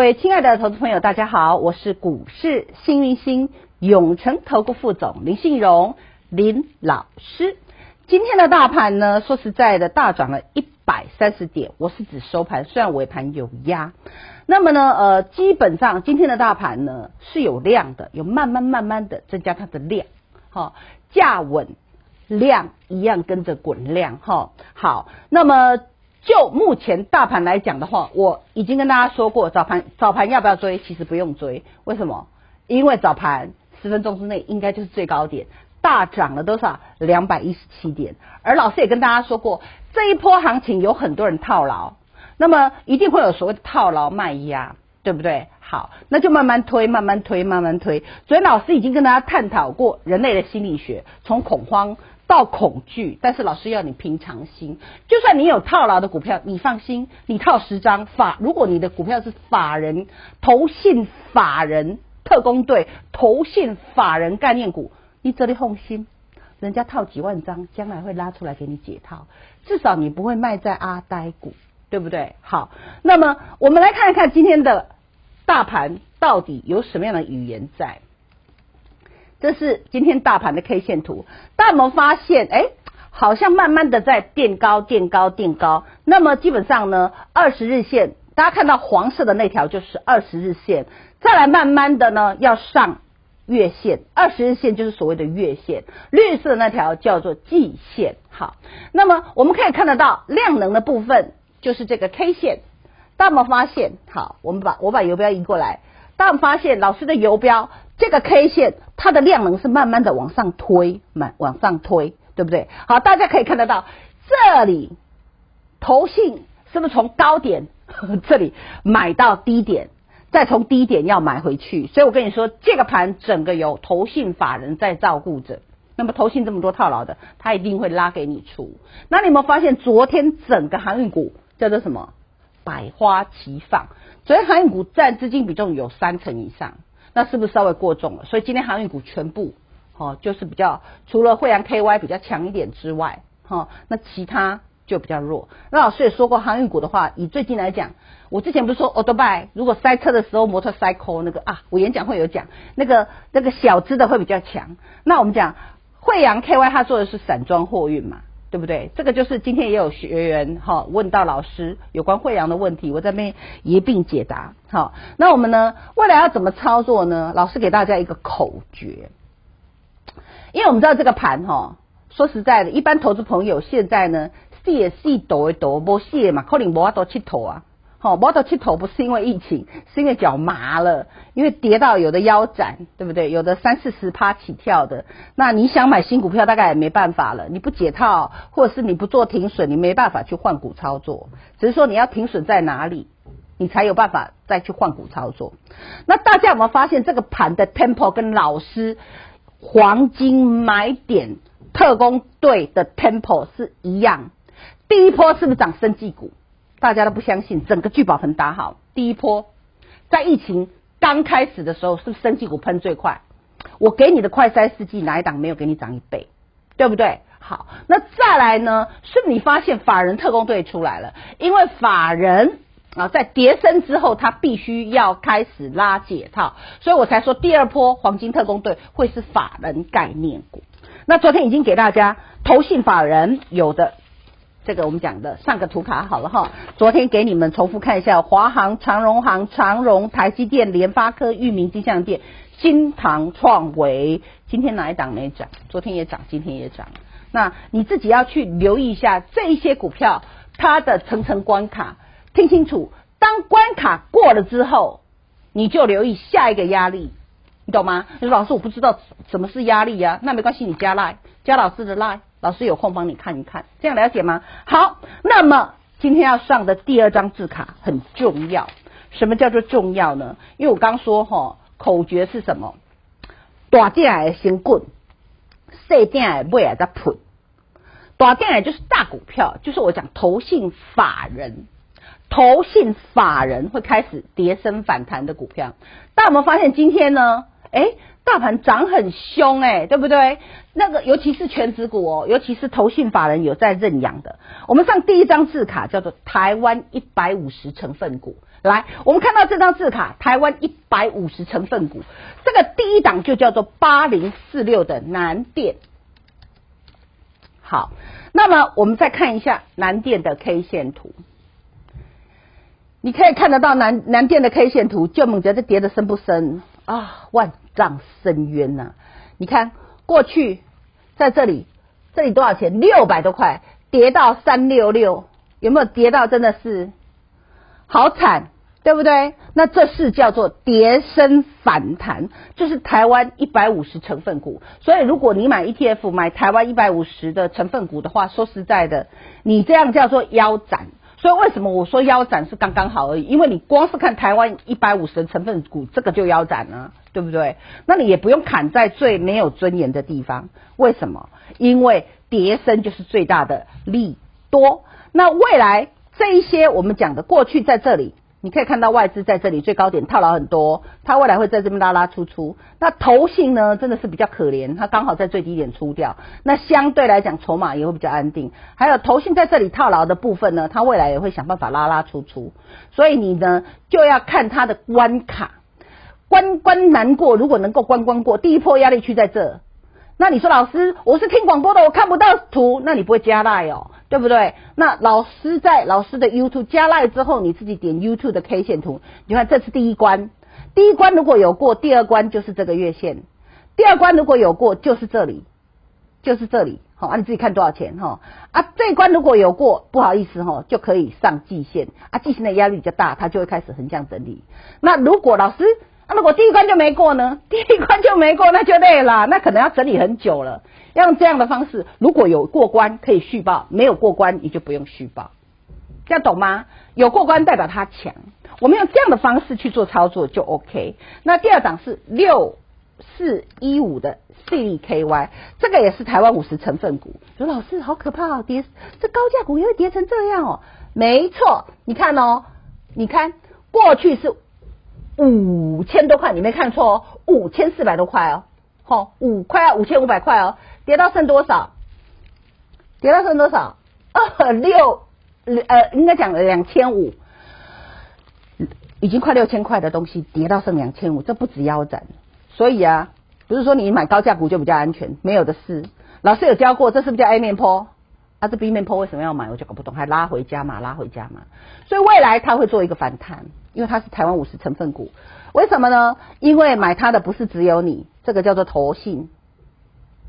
各位亲爱的投资朋友，大家好，我是股市幸运星永诚投顾副总林信荣林老师。今天的大盘呢，说实在的，大涨了一百三十点，我是指收盘，虽然尾盘有压。那么呢，呃，基本上今天的大盘呢是有量的，有慢慢慢慢的增加它的量，好，价稳量一样跟着滚量，哈，好，那么。就目前大盘来讲的话，我已经跟大家说过，早盘早盘要不要追？其实不用追，为什么？因为早盘十分钟之内应该就是最高点，大涨了多少？两百一十七点。而老师也跟大家说过，这一波行情有很多人套牢，那么一定会有所谓的套牢卖压，对不对？好，那就慢慢推，慢慢推，慢慢推。所以老师已经跟大家探讨过人类的心理学，从恐慌。到恐惧，但是老师要你平常心。就算你有套牢的股票，你放心，你套十张法。如果你的股票是法人、投信法人特攻队、投信法人概念股，你这里放心，人家套几万张，将来会拉出来给你解套。至少你不会卖在阿呆股，对不对？好，那么我们来看一看今天的大盘到底有什么样的语言在。这是今天大盘的 K 线图，大家有没有发现？哎，好像慢慢的在垫高、垫高、垫高。那么基本上呢，二十日线，大家看到黄色的那条就是二十日线，再来慢慢的呢要上月线，二十日线就是所谓的月线，绿色那条叫做季线。好，那么我们可以看得到量能的部分就是这个 K 线，大家有没有发现？好，我们把我把游标移过来，大家有没有发现老师的游标。这个 K 线它的量能是慢慢的往上推，慢往上推，对不对？好，大家可以看得到，这里投信是不是从高点这里买到低点，再从低点要买回去？所以我跟你说，这个盘整个由投信法人在照顾着。那么投信这么多套牢的，他一定会拉给你出。那你有没有发现，昨天整个航运股叫做什么？百花齐放。昨天航运股占资金比重有三成以上。那是不是稍微过重了？所以今天航运股全部，哦，就是比较除了惠阳 KY 比较强一点之外，哈，那其他就比较弱。那老师也说过，航运股的话，以最近来讲，我之前不是说欧多拜如果塞车的时候，摩托塞扣那个啊，我演讲会有讲，那个那个小资的会比较强。那我们讲惠阳 KY，它做的是散装货运嘛。对不对？这个就是今天也有学员哈问到老师有关惠阳的问题，我这边一并解答。好，那我们呢，未来要怎么操作呢？老师给大家一个口诀，因为我们知道这个盘哈，说实在的，一般投资朋友现在呢，细细抖一抖，不细嘛，可能无法多七头啊。好，摩托气头不是因为疫情，是因为脚麻了，因为跌到有的腰斩，对不对？有的三四十趴起跳的，那你想买新股票，大概也没办法了。你不解套，或者是你不做停损，你没办法去换股操作。只是说你要停损在哪里，你才有办法再去换股操作。那大家有没有发现这个盘的 tempo 跟老师黄金买点特工队的 tempo 是一样？第一波是不是涨生技股？大家都不相信，整个聚宝盆打好，第一波在疫情刚开始的时候，是不是生技股喷最快？我给你的快筛试剂哪一档没有给你涨一倍，对不对？好，那再来呢？是你发现法人特工队出来了，因为法人啊在跌升之后，他必须要开始拉解套，所以我才说第二波黄金特工队会是法人概念股。那昨天已经给大家投信法人有的。这个我们讲的上个图卡好了哈，昨天给你们重复看一下，华航、长荣航、长荣、台积电、联发科、裕民、金像店、新唐创维，今天哪一档没涨？昨天也涨，今天也涨。那你自己要去留意一下这一些股票它的层层关卡，听清楚，当关卡过了之后，你就留意下一个压力，你懂吗？你说老师我不知道什么是压力呀、那没关系，你加 line，加老师的 line。老师有空帮你看一看，这样了解吗？好，那么今天要上的第二张字卡很重要，什么叫做重要呢？因为我刚说哈，口诀是什么？大点的先滚，细点的尾再喷。大点也就是大股票，就是我讲投信法人，投信法人会开始跌升反弹的股票。大家有没有发现今天呢？诶大盘涨很凶诶，对不对？那个尤其是权值股哦，尤其是投信法人有在认养的。我们上第一张字卡叫做台湾一百五十成分股，来，我们看到这张字卡，台湾一百五十成分股，这个第一档就叫做八零四六的南电。好，那么我们再看一下南电的 K 线图，你可以看得到南南电的 K 线图，就猛觉得跌得深不深啊？万。让深渊呐！你看过去在这里，这里多少钱？六百多块，跌到三六六，有没有跌到真的是好惨，对不对？那这是叫做跌升反弹，就是台湾一百五十成分股。所以如果你买 ETF 买台湾一百五十的成分股的话，说实在的，你这样叫做腰斩。所以为什么我说腰斩是刚刚好而已？因为你光是看台湾一百五十的成分股，这个就腰斩了。对不对？那你也不用砍在最没有尊严的地方。为什么？因为跌升就是最大的利多。那未来这一些我们讲的过去在这里，你可以看到外资在这里最高点套牢很多，它未来会在这边拉拉出出。那投信呢，真的是比较可怜，它刚好在最低点出掉。那相对来讲，筹码也会比较安定。还有投信在这里套牢的部分呢，它未来也会想办法拉拉出出。所以你呢，就要看它的关卡。关关难过，如果能够关关过，第一波压力区在这。那你说老师，我是听广播的，我看不到图，那你不会加赖哦，对不对？那老师在老师的 YouTube 加赖之后，你自己点 YouTube 的 K 线图，你看这是第一关，第一关如果有过，第二关就是这个月线，第二关如果有过，就是这里，就是这里，好啊，你自己看多少钱哈啊，这一关如果有过，不好意思哈，就可以上季线啊，季线的压力比较大，它就会开始横向整理。那如果老师。那如果第一关就没过呢？第一关就没过，那就累了，那可能要整理很久了。要用这样的方式，如果有过关可以续报，没有过关你就不用续报，这样懂吗？有过关代表它强，我们用这样的方式去做操作就 OK。那第二档是六四一五的 CKY，这个也是台湾五十成分股。说老师好可怕哦，跌这高价股也会跌成这样哦？没错，你看哦，你看过去是。五千多块，你没看错哦，五千四百多块哦，好，五块啊，五千五百块哦，跌到剩多少？跌到剩多少？二六呃，应该讲两千五，已经快六千块的东西跌到剩两千五，这不止腰斩。所以啊，不是说你买高价股就比较安全，没有的事。老师有教过，这是不是叫 A 面坡？啊，这 B 面坡为什么要买？我就搞不懂，还拉回家嘛，拉回家嘛，所以未来它会做一个反弹。因为它是台湾五十成分股，为什么呢？因为买它的不是只有你，这个叫做投信，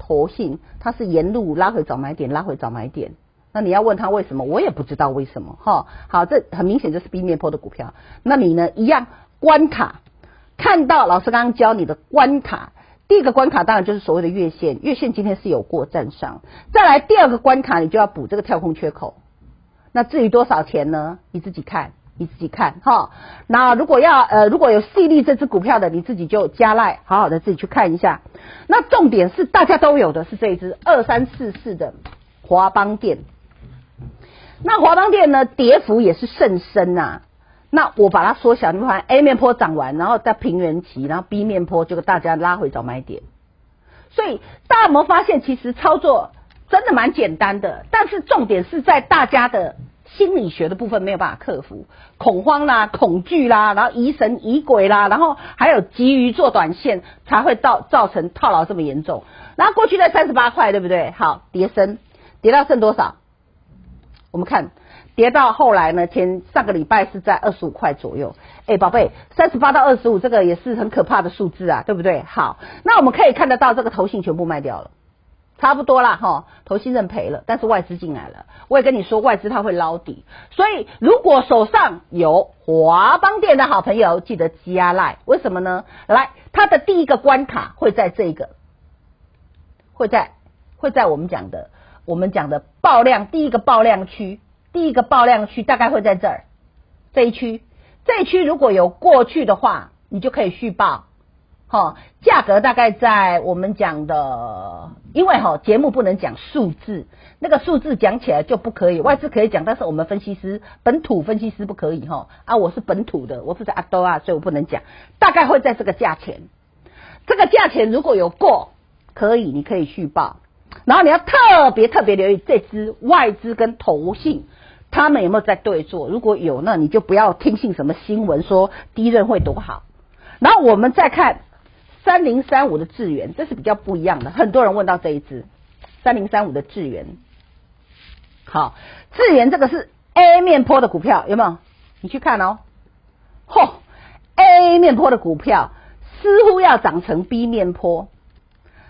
投信它是沿路拉回早买点，拉回早买点。那你要问他为什么，我也不知道为什么哈。好，这很明显就是 B 面坡的股票。那你呢？一样关卡，看到老师刚刚教你的关卡，第一个关卡当然就是所谓的月线，月线今天是有过站上。再来第二个关卡，你就要补这个跳空缺口。那至于多少钱呢？你自己看。你自己看哈，那如果要呃，如果有细粒这只股票的，你自己就加赖，好好的自己去看一下。那重点是大家都有的是这一只二三四四的华邦电。那华邦电呢，跌幅也是甚深呐。那我把它缩小，你看 A 面坡涨完，然后在平原期，然后 B 面坡就给大家拉回找买点。所以大家有没有发现，其实操作真的蛮简单的，但是重点是在大家的。心理学的部分没有办法克服恐慌啦、恐惧啦，然后疑神疑鬼啦，然后还有急于做短线，才会造造成套牢这么严重。然后过去在三十八块，对不对？好，跌升，跌到剩多少？我们看，跌到后来呢，前上个礼拜是在二十五块左右。哎，宝贝，三十八到二十五，这个也是很可怕的数字啊，对不对？好，那我们可以看得到，这个投信全部卖掉了。差不多啦，哈，投信认赔了，但是外资进来了。我也跟你说，外资它会捞底，所以如果手上有华邦电的好朋友，记得加赖。为什么呢？来，它的第一个关卡会在这个，会在会在我们讲的我们讲的爆量第一个爆量区，第一个爆量区大概会在这儿这一区，这一区如果有过去的话，你就可以续报。好，价格大概在我们讲的，因为哈节目不能讲数字，那个数字讲起来就不可以，外资可以讲，但是我们分析师本土分析师不可以哈。啊，我是本土的，我是在阿多啊，所以我不能讲，大概会在这个价钱。这个价钱如果有过，可以，你可以续报。然后你要特别特别留意这支外资跟投信，他们有没有在对坐？如果有，那你就不要听信什么新闻说第一任会多好。然后我们再看。三零三五的智原，这是比较不一样的。很多人问到这一支三零三五的智原，好，智原这个是 A 面坡的股票，有没有？你去看哦，嚯，A 面坡的股票似乎要涨成 B 面坡，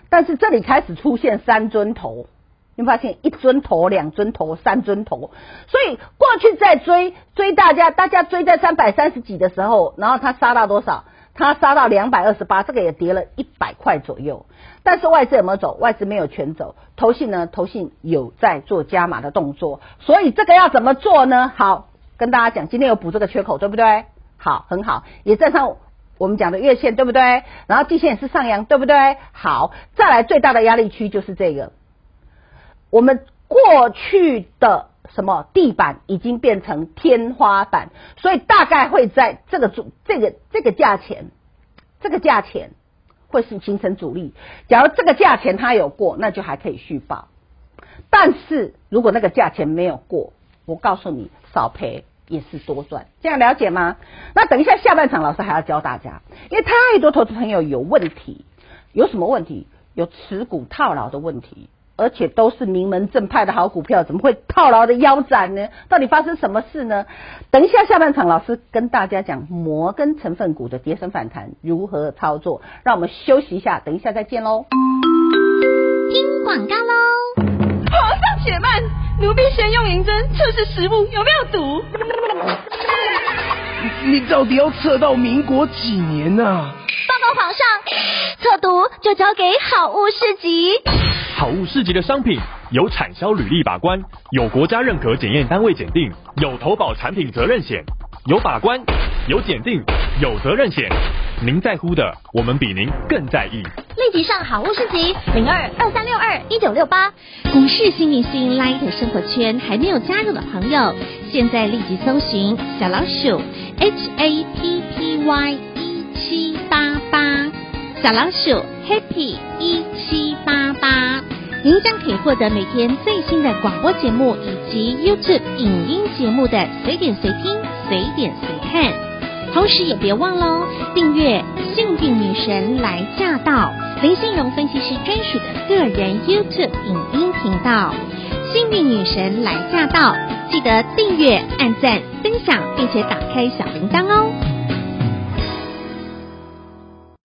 但是这里开始出现三尊头，你发现一尊头、两尊头、三尊头，所以过去在追追大家，大家追在三百三十几的时候，然后它杀到多少？它杀到两百二十八，这个也跌了一百块左右。但是外资有没有走？外资没有全走。投信呢？投信有在做加码的动作。所以这个要怎么做呢？好，跟大家讲，今天有补这个缺口，对不对？好，很好，也站上我们讲的月线，对不对？然后季线也是上扬，对不对？好，再来最大的压力区就是这个，我们过去的。什么地板已经变成天花板，所以大概会在这个主这个这个价钱，这个价钱会是形成阻力。假如这个价钱它有过，那就还可以续抱。但是如果那个价钱没有过，我告诉你，少赔也是多赚。这样了解吗？那等一下下半场老师还要教大家，因为太多投资朋友有问题，有什么问题？有持股套牢的问题。而且都是名门正派的好股票，怎么会套牢的腰斩呢？到底发生什么事呢？等一下下半场，老师跟大家讲摩根成分股的跌升反弹如何操作。让我们休息一下，等一下再见喽。听广告喽！皇上且慢，奴婢先用银针测试食物有没有毒。你到底要测到民国几年呐、啊？报告皇上，测毒就交给好物市集。好物市集的商品有产销履历把关，有国家认可检验单位检定，有投保产品责任险，有把关，有检定，有责任险。您在乎的，我们比您更在意。立即上好物市集零二二三六二一九六八。股市新明星 Light 生活圈还没有加入的朋友，现在立即搜寻小老鼠 H A P P Y 一七八八，小老鼠 Happy 一七八八。您将可以获得每天最新的广播节目以及 YouTube 影音节目的随点随听、随点随看，同时也别忘喽订阅《幸运女神来驾到》林信荣分析师专属的个人 YouTube 影音频道《幸运女神来驾到》，记得订阅、按赞、分享，并且打开小铃铛哦。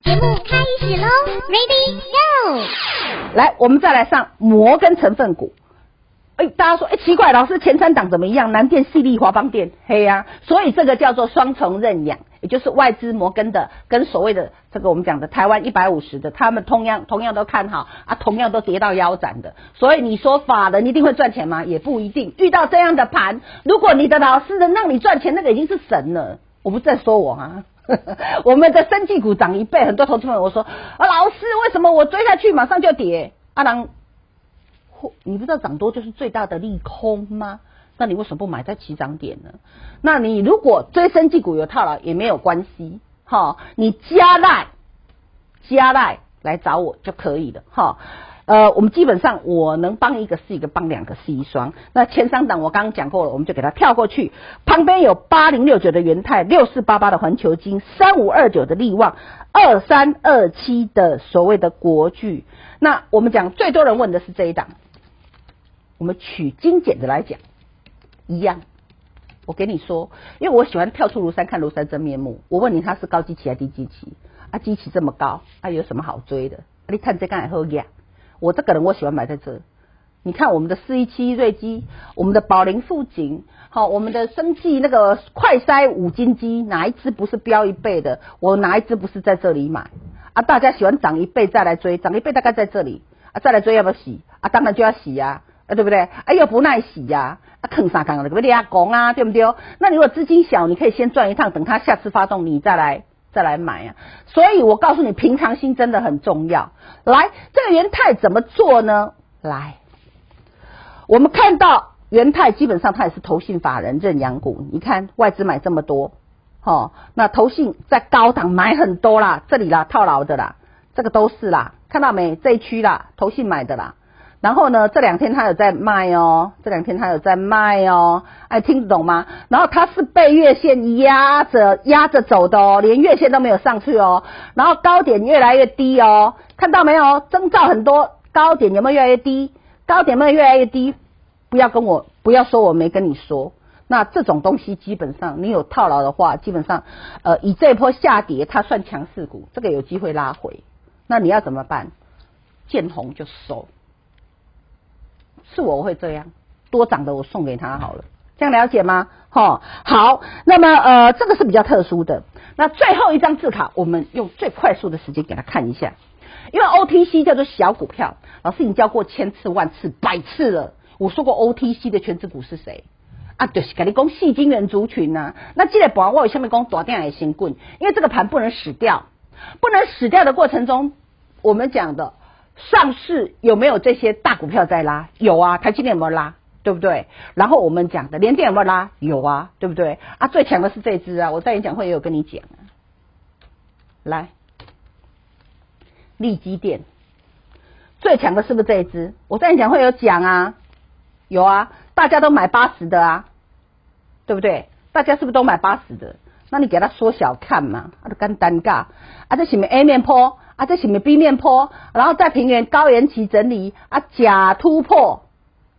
节目开始喽，Ready Go！来，我们再来上摩根成分股。哎，大家说，哎，奇怪，老师前三档怎么样？南电、矽力、华邦电，嘿呀、所以这个叫做双重认养，也就是外资摩根的跟所谓的这个我们讲的台湾一百五十的，他们同样同样都看好啊，同样都跌到腰斩的。所以你说法人一定会赚钱吗？也不一定。遇到这样的盘，如果你的老师能让你赚钱，那个已经是神了。我不是在说我啊。我们的生技股涨一倍，很多投资朋友我说啊，老师为什么我追下去马上就跌？阿、郎，你不知道涨多就是最大的利空吗？那你为什么不买在起涨点呢？那你如果追生技股有套牢也没有关系，哈，你加赖加赖来找我就可以了，哈。呃，我们基本上我能帮一个是一个，帮两个是一双。那前三档我刚刚讲过了，我们就给它跳过去。旁边有八零六九的元泰，六四八八的环球金，三五二九的力旺，二三二七的所谓的国巨。那我们讲最多人问的是这一档，我们取精简的来讲，一样。我给你说，因为我喜欢跳出庐山看庐山真面目。我问你，它是高基期还是低基期？啊，基期这么高，啊，有什么好追的？你看这刚才好呀。我这个人我喜欢买在这，你看我们的四一七瑞基，我们的宝林富锦，好，我们的生技那个快筛五金机，哪一支不是飙一倍的？我哪一支不是在这里买？啊，大家喜欢涨一倍再来追，涨一倍大概在这里啊，再来追要不要洗？啊，当然就要洗啊！啊，对不对？哎呦不耐洗呀，啊，坑啥坑了，给你阿讲啊，对不对？那你如果资金小，你可以先赚一趟，等它下次发动，你再来再来买啊。所以我告诉你，平常心真的很重要。来，这个元泰怎么做呢？来，我们看到元泰基本上它也是投信法人认养股，你看外资买这么多，哦，那投信在高档买很多啦，这里啦套牢的啦，这个都是啦，看到没？这一区啦，投信买的啦。然后呢，这两天它有在卖哦，这两天它有在卖哦，哎，听得懂吗？然后它是被月线压着压着走的哦，连月线都没有上去哦，然后高点越来越低哦，看到没有？征兆很多。高点有没有越来越低？高点有没有越来越低？不要跟我，不要说我没跟你说。那这种东西基本上你有套牢的话，基本上呃以这波下跌，它算强势股，这个有机会拉回。那你要怎么办？见红就收。是我会这样，多涨的我送给他好了，这样了解吗？齁，好。那么呃这个是比较特殊的。那最后一张字卡，我们用最快速的时间给他看一下。因为 OTC 叫做小股票，老师已经教过千次万次百次了。我说过 OTC 的权值股是谁啊？就是跟你讲矽晶圆族群呐、啊。那记得把握我下面讲大点的先滚，因为这个盘不能死掉，不能死掉的过程中，我们讲的上市有没有这些大股票在拉？有啊，台积电有没有拉？对不对？然后我们讲的联电有没有拉？有啊，对不对？啊，最强的是这支啊，我在演讲会也有跟你讲啊，来。力基电最强的是不是这一支？我在演讲会有讲啊，有啊，大家都买八十的啊，对不对？大家是不是都买八十的？那你给它缩小看嘛，啊，就干尴尬啊，这什么 A 面坡啊，这什么 B 面坡，然后在平原高原期整理啊，假突破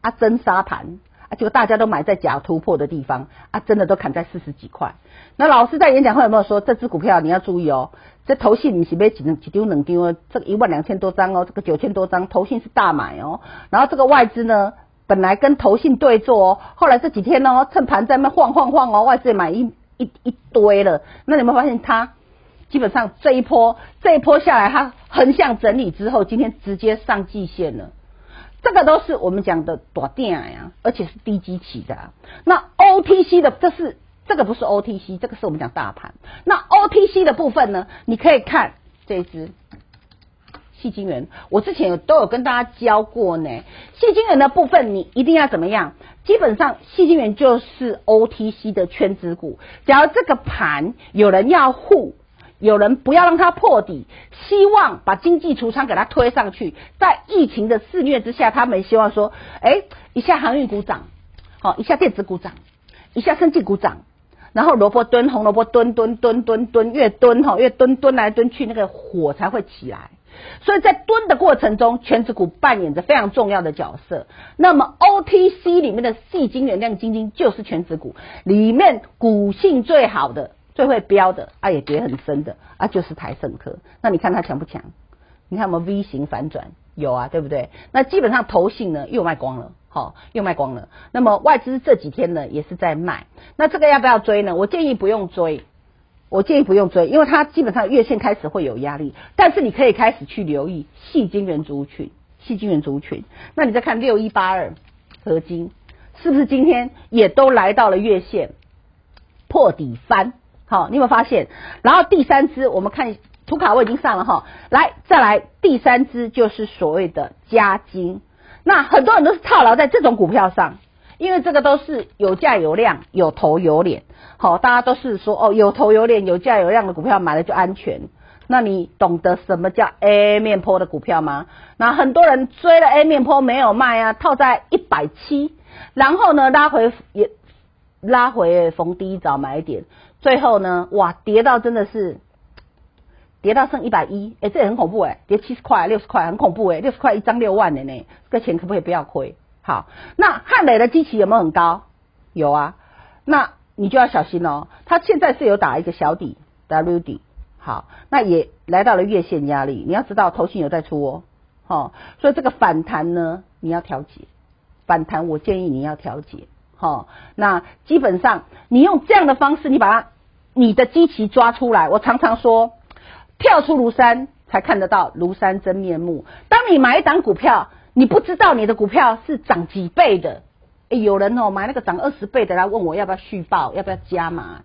啊，真沙盘啊，结果大家都买在假突破的地方啊，真的都砍在四十几块。那老师在演讲会有没有说这支股票你要注意哦？这投信你是买几几张两张哦？这个一万两千多张哦，这个九千多张，投信是大买哦。然后这个外资呢，本来跟投信对坐哦，后来这几天哦，趁盘在那晃晃晃哦，外资也买一一一堆了。那你有没有发现它基本上这一波这一波下来，它横向整理之后，今天直接上季线了。这个都是我们讲的大点呀，而且是低基期的。那 OTC 的这是。这个不是 OTC，这个是我们讲大盘。那 OTC 的部分呢？你可以看这一支矽晶圆，我之前有都有跟大家教过呢。细晶圆的部分，你一定要怎么样？基本上细晶圆就是 OTC 的圈子股。假如这个盘有人要护，有人不要让它破底，希望把经济橱窗给它推上去，在疫情的肆虐之下，他们希望说，哎，一下航运股涨，好，一下电子股涨，一下生技股涨。然后萝卜蹲，红萝卜蹲蹲蹲蹲蹲，越蹲哈越蹲蹲来蹲去，那个火才会起来。所以在蹲的过程中，权值股扮演着非常重要的角色。那么 OTC 里面的细晶圆亮晶晶就是权值股里面股性最好的、最会飙的啊，也跌很深的啊，就是台盛科。那你看它强不强？你看我们 V 型反转？有啊，对不对？那基本上投信呢又卖光了。好，又卖光了。那么外资这几天呢，也是在卖。那这个要不要追呢？我建议不用追，我建议不用追，因为它基本上月线开始会有压力。但是你可以开始去留意矽晶圆族群，矽晶圆族群。那你再看六一八二合金，是不是今天也都来到了月线破底翻？好，你有没有发现？然后第三支，我们看图卡我已经上了哈，来再来第三支就是所谓的加金。那很多人都是套牢在这种股票上，因为这个都是有价有量、有头有脸。好，大家都是说哦，有头有脸、有价有量的股票买了就安全。那你懂得什么叫 A 面坡的股票吗？那很多人追了 A 面坡没有卖啊，套在一百七，然后呢拉回也拉回逢低早买点，最后呢哇跌到真的是。跌到剩一百一，哎，这也很恐怖哎，跌七十块、六十块，很恐怖哎，六十块一张六万的呢，这个钱可不可以不要亏？好，那汉磊的基期有没有很高？有啊，那你就要小心哦，它现在是有打一个小底 W 底，好，那也来到了月线压力，你要知道头信有在出哦，好，所以这个反弹呢，你要调节，反弹我建议你要调节，好，那基本上你用这样的方式，你把它你的基期抓出来，我常常说。跳出庐山，才看得到庐山真面目。当你买一档股票，你不知道你的股票是涨几倍的。哎，有人哦买那个涨二十倍的来问我要不要续报，要不要加码？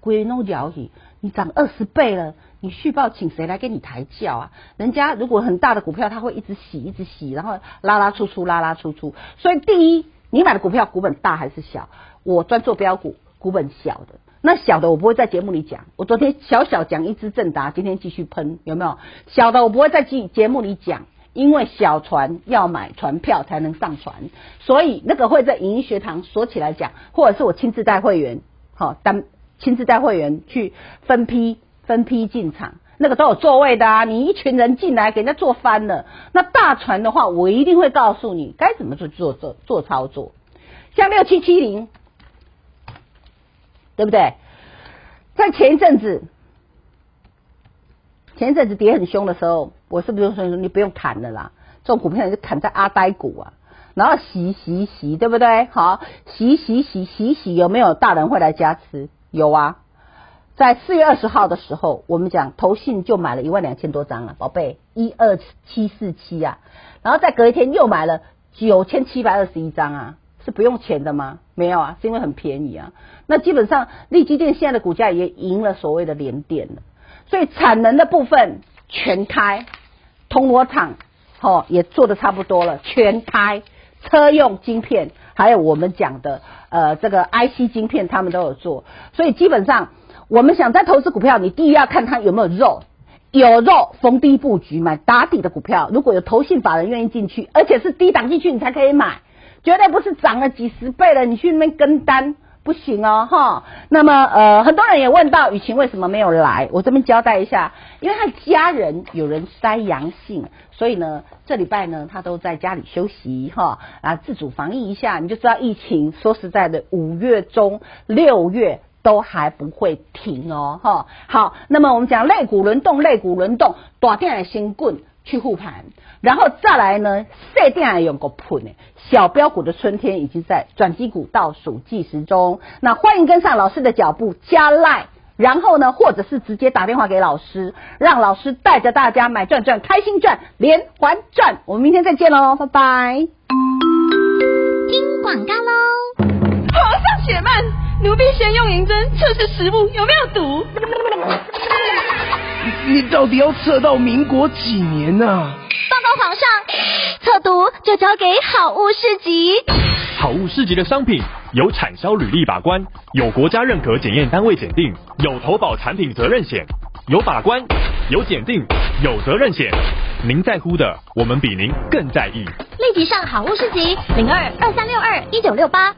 龟弄脚去，你涨二十倍了，你续报请谁来给你抬轿啊？人家如果很大的股票，他会一直洗，一直洗，然后拉拉出出，拉拉出出。所以第一，你买的股票股本大还是小？我专做标股，股本小的。那小的我不会在节目里讲。我昨天小小讲一支正达，今天继续喷，有没有？小的我不会在节节目里讲。因为小船要买船票才能上船，所以那个会在影音学堂锁起来讲，或者是我亲自带会员，好单亲自带会员去分批分批进场，那个都有座位的啊。你一群人进来给人家坐翻了，那大船的话，我一定会告诉你该怎么做做做做操作。像六七七零，对不对？在前一阵子。前一阵子跌很凶的时候，我是不是说你不用砍了啦？这种股票就砍在阿呆股啊，然后洗洗洗，对不对？好，洗洗洗洗洗，有没有大人会来加持？有啊，在四月二十号的时候，我们讲投信就买了一万两千多张啊，宝贝一二七四七啊，然后在隔一天又买了九千七百二十一张啊，是不用钱的吗？没有啊，是因为很便宜啊。那基本上力积电现在的股价也赢了所谓的联电了。所以产能的部分全开，铜锣厂哦也做的差不多了，全开车用晶片，还有我们讲的呃这个 IC 晶片，他们都有做。所以基本上我们想在投资股票，你第一要看它有没有肉，有肉逢低布局买打底的股票。如果有投信法人愿意进去，而且是低档进去，你才可以买，绝对不是涨了几十倍了，你去那边跟单。不行哦，哈。那么，呃，很多人也问到雨晴为什么没有来，我这边交代一下，因为他家人有人筛阳性，所以呢，这礼拜呢，他都在家里休息，哈，啊，自主防疫一下，你就知道疫情。说实在的，五月中、六月都还不会停哦，哈。好，那么我们讲肋骨轮动，肋骨轮动，大点的新棍去护盘。然后再来呢，设定还有个盘呢，小标股的春天已经在转机股倒数计时中。那欢迎跟上老师的脚步，加赖，然后呢，或者是直接打电话给老师，让老师带着大家买赚赚，开心赚，连环赚。我们明天再见喽，拜拜。听广告喽，皇上且慢，奴婢先用银针测试食物有没有毒。你到底要测到民国几年啊？报告皇上，测毒就交给好物市集。好物市集的商品有产销履历把关，有国家认可检验单位检定，有投保产品责任险，有把关，有检定，有责任险。您在乎的，我们比您更在意。立即上好物市集零二二三六二一九六八。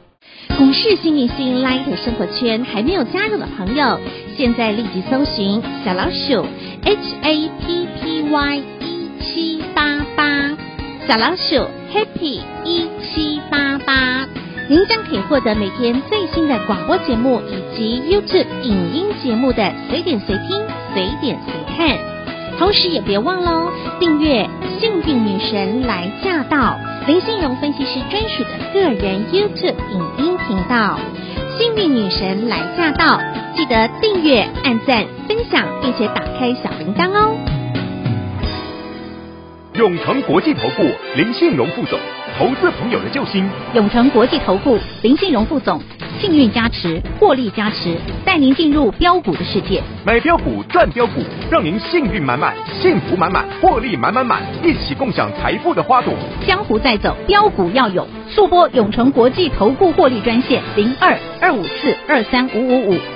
股市新明星 Light 生活圈还没有加入的朋友，现在立即搜寻小老鼠 H A P P Y 一。七八八小老鼠 Happy 一七八八，您将可以获得每天最新的广播节目以及 YouTube 影音节目的随点随听、随点随看。同时也别忘喽，订阅幸运女神来驾到林信荣分析师专属的个人 YouTube 影音频道“幸运女神来驾到”，记得订阅、按赞、分享，并且打开小铃铛哦。永诚国际投顾林信荣副总，投资朋友的救星。永诚国际投顾林信荣副总，幸运加持，获利加持，带您进入标股的世界。买标股赚标股，让您幸运满满，幸福满满，获利满满满，一起共享财富的花朵。江湖再走，标股要有。速播永诚国际投顾获利专线零二二五四二三五五五。